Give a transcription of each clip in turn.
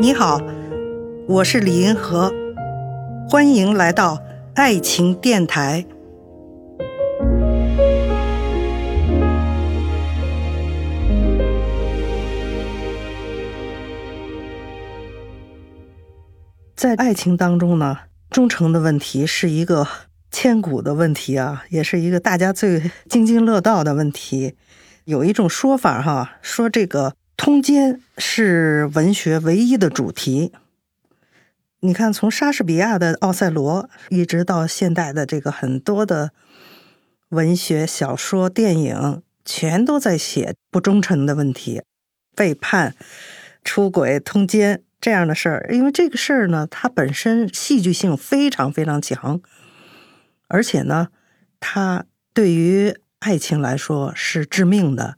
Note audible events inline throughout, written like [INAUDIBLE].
你好，我是李银河，欢迎来到爱情电台。在爱情当中呢，忠诚的问题是一个千古的问题啊，也是一个大家最津津乐道的问题。有一种说法哈，说这个通奸是文学唯一的主题。你看，从莎士比亚的《奥赛罗》一直到现代的这个很多的文学小说、电影，全都在写不忠诚的问题，背叛、出轨、通奸。这样的事儿，因为这个事儿呢，它本身戏剧性非常非常强，而且呢，它对于爱情来说是致命的。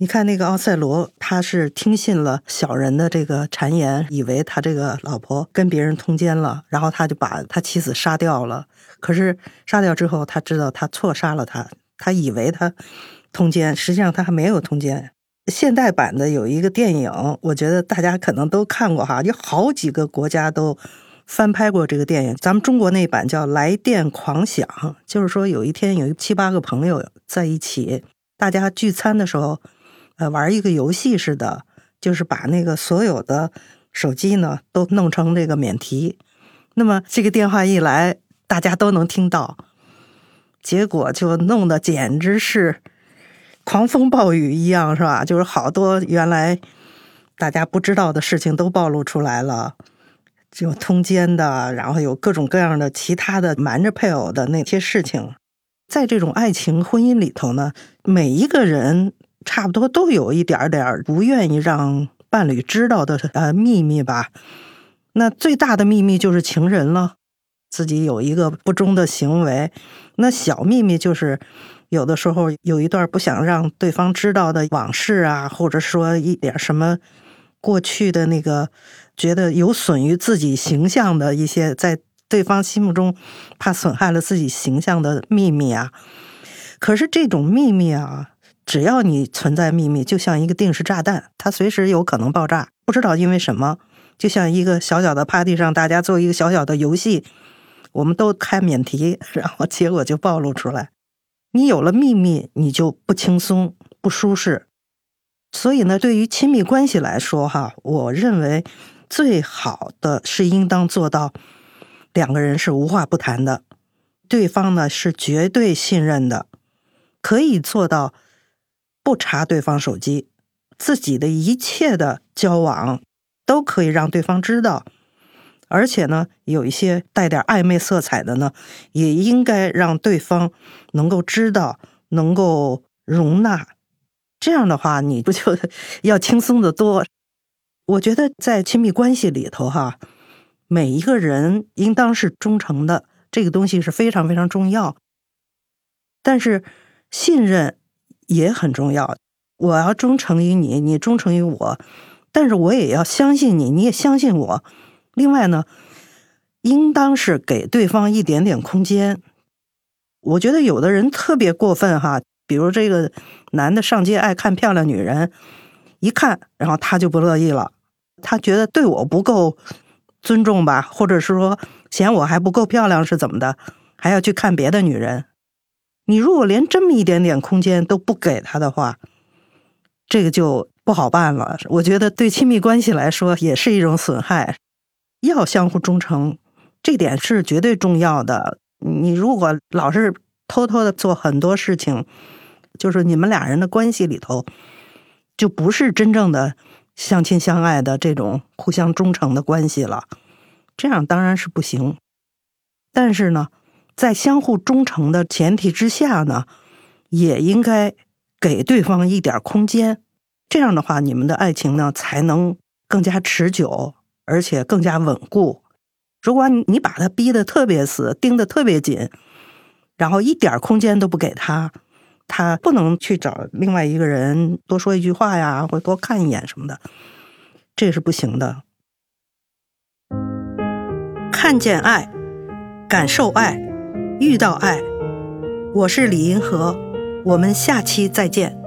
你看那个奥赛罗，他是听信了小人的这个谗言，以为他这个老婆跟别人通奸了，然后他就把他妻子杀掉了。可是杀掉之后，他知道他错杀了他，他以为他通奸，实际上他还没有通奸。现代版的有一个电影，我觉得大家可能都看过哈，有好几个国家都翻拍过这个电影。咱们中国那版叫《来电狂想》，就是说有一天有七八个朋友在一起，大家聚餐的时候，呃，玩一个游戏似的，就是把那个所有的手机呢都弄成这个免提，那么这个电话一来，大家都能听到，结果就弄得简直是。狂风暴雨一样是吧？就是好多原来大家不知道的事情都暴露出来了，就通奸的，然后有各种各样的其他的瞒着配偶的那些事情。在这种爱情婚姻里头呢，每一个人差不多都有一点点不愿意让伴侣知道的呃秘密吧。那最大的秘密就是情人了，自己有一个不忠的行为。那小秘密就是。有的时候有一段不想让对方知道的往事啊，或者说一点什么过去的那个觉得有损于自己形象的一些，在对方心目中怕损害了自己形象的秘密啊。可是这种秘密啊，只要你存在秘密，就像一个定时炸弹，它随时有可能爆炸。不知道因为什么，就像一个小小的 party 上，大家做一个小小的游戏，我们都开免提，[LAUGHS] 然后结果就暴露出来。你有了秘密，你就不轻松、不舒适。所以呢，对于亲密关系来说，哈，我认为最好的是应当做到两个人是无话不谈的，对方呢是绝对信任的，可以做到不查对方手机，自己的一切的交往都可以让对方知道。而且呢，有一些带点暧昧色彩的呢，也应该让对方能够知道，能够容纳。这样的话，你不就 [LAUGHS] 要轻松的多？我觉得在亲密关系里头，哈，每一个人应当是忠诚的，这个东西是非常非常重要。但是信任也很重要，我要忠诚于你，你忠诚于我，但是我也要相信你，你也相信我。另外呢，应当是给对方一点点空间。我觉得有的人特别过分哈，比如这个男的上街爱看漂亮女人，一看，然后他就不乐意了，他觉得对我不够尊重吧，或者是说嫌我还不够漂亮是怎么的，还要去看别的女人。你如果连这么一点点空间都不给他的话，这个就不好办了。我觉得对亲密关系来说也是一种损害。要相互忠诚，这点是绝对重要的。你如果老是偷偷的做很多事情，就是你们俩人的关系里头，就不是真正的相亲相爱的这种互相忠诚的关系了。这样当然是不行。但是呢，在相互忠诚的前提之下呢，也应该给对方一点空间。这样的话，你们的爱情呢才能更加持久。而且更加稳固。如果你你把他逼得特别死，盯得特别紧，然后一点空间都不给他，他不能去找另外一个人多说一句话呀，或多看一眼什么的，这是不行的。看见爱，感受爱，遇到爱。我是李银河，我们下期再见。